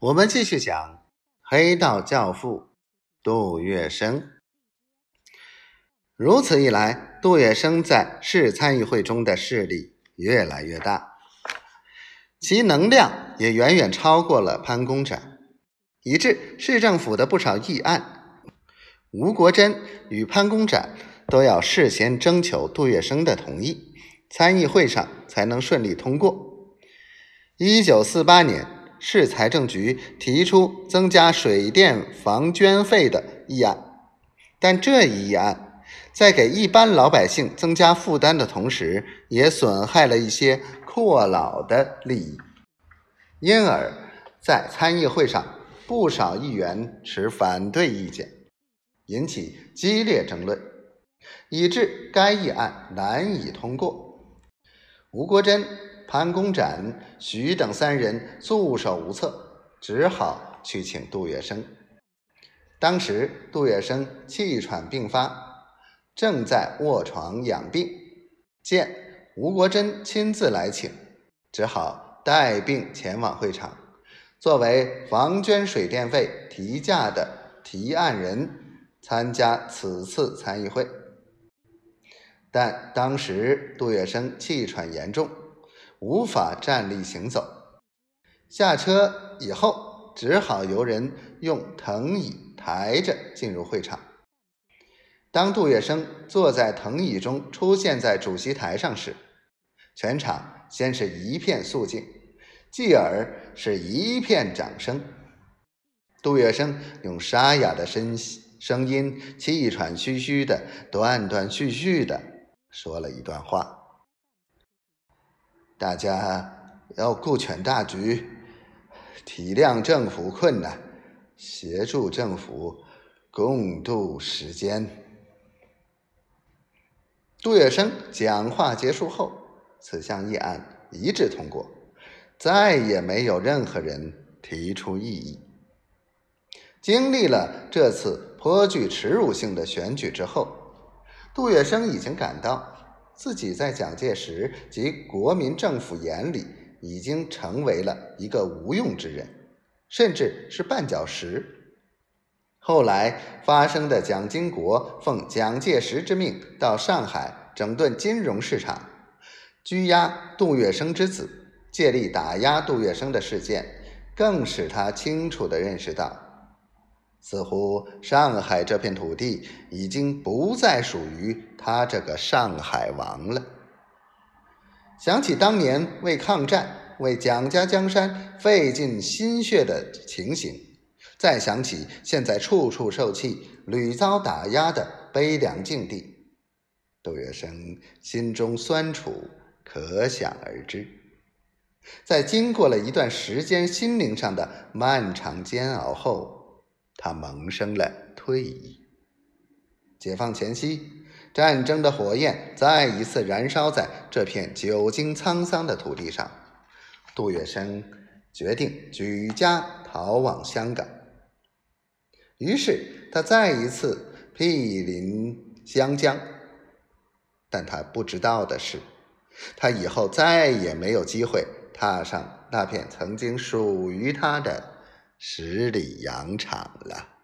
我们继续讲黑道教父杜月笙。如此一来，杜月笙在市参议会中的势力越来越大，其能量也远远超过了潘公展，以致市政府的不少议案，吴国桢与潘公展都要事先征求杜月笙的同意，参议会上才能顺利通过。一九四八年。市财政局提出增加水电房捐费的议案，但这一议案在给一般老百姓增加负担的同时，也损害了一些阔老的利益，因而，在参议会上不少议员持反对意见，引起激烈争论，以致该议案难以通过。吴国桢。潘公展、徐等三人束手无策，只好去请杜月笙。当时杜月笙气喘病发，正在卧床养病，见吴国桢亲自来请，只好带病前往会场，作为房捐水电费提价的提案人，参加此次参议会。但当时杜月笙气喘严重。无法站立行走，下车以后只好由人用藤椅抬着进入会场。当杜月笙坐在藤椅中出现在主席台上时，全场先是一片肃静，继而是一片掌声。杜月笙用沙哑的声声音，气喘吁吁的、断断续续的说了一段话。大家要顾全大局，体谅政府困难，协助政府共度时间。杜月笙讲话结束后，此项议案一致通过，再也没有任何人提出异议。经历了这次颇具耻辱性的选举之后，杜月笙已经感到。自己在蒋介石及国民政府眼里已经成为了一个无用之人，甚至是绊脚石。后来发生的蒋经国奉蒋介石之命到上海整顿金融市场，拘押杜月笙之子，借力打压杜月笙的事件，更使他清楚地认识到。似乎上海这片土地已经不再属于他这个上海王了。想起当年为抗战、为蒋家江山费尽心血的情形，再想起现在处处受气、屡遭打压的悲凉境地，杜月笙心中酸楚可想而知。在经过了一段时间心灵上的漫长煎熬后，他萌生了退意。解放前夕，战争的火焰再一次燃烧在这片久经沧桑的土地上。杜月笙决定举家逃往香港。于是他再一次毗邻湘江。但他不知道的是，他以后再也没有机会踏上那片曾经属于他的。十里洋场了。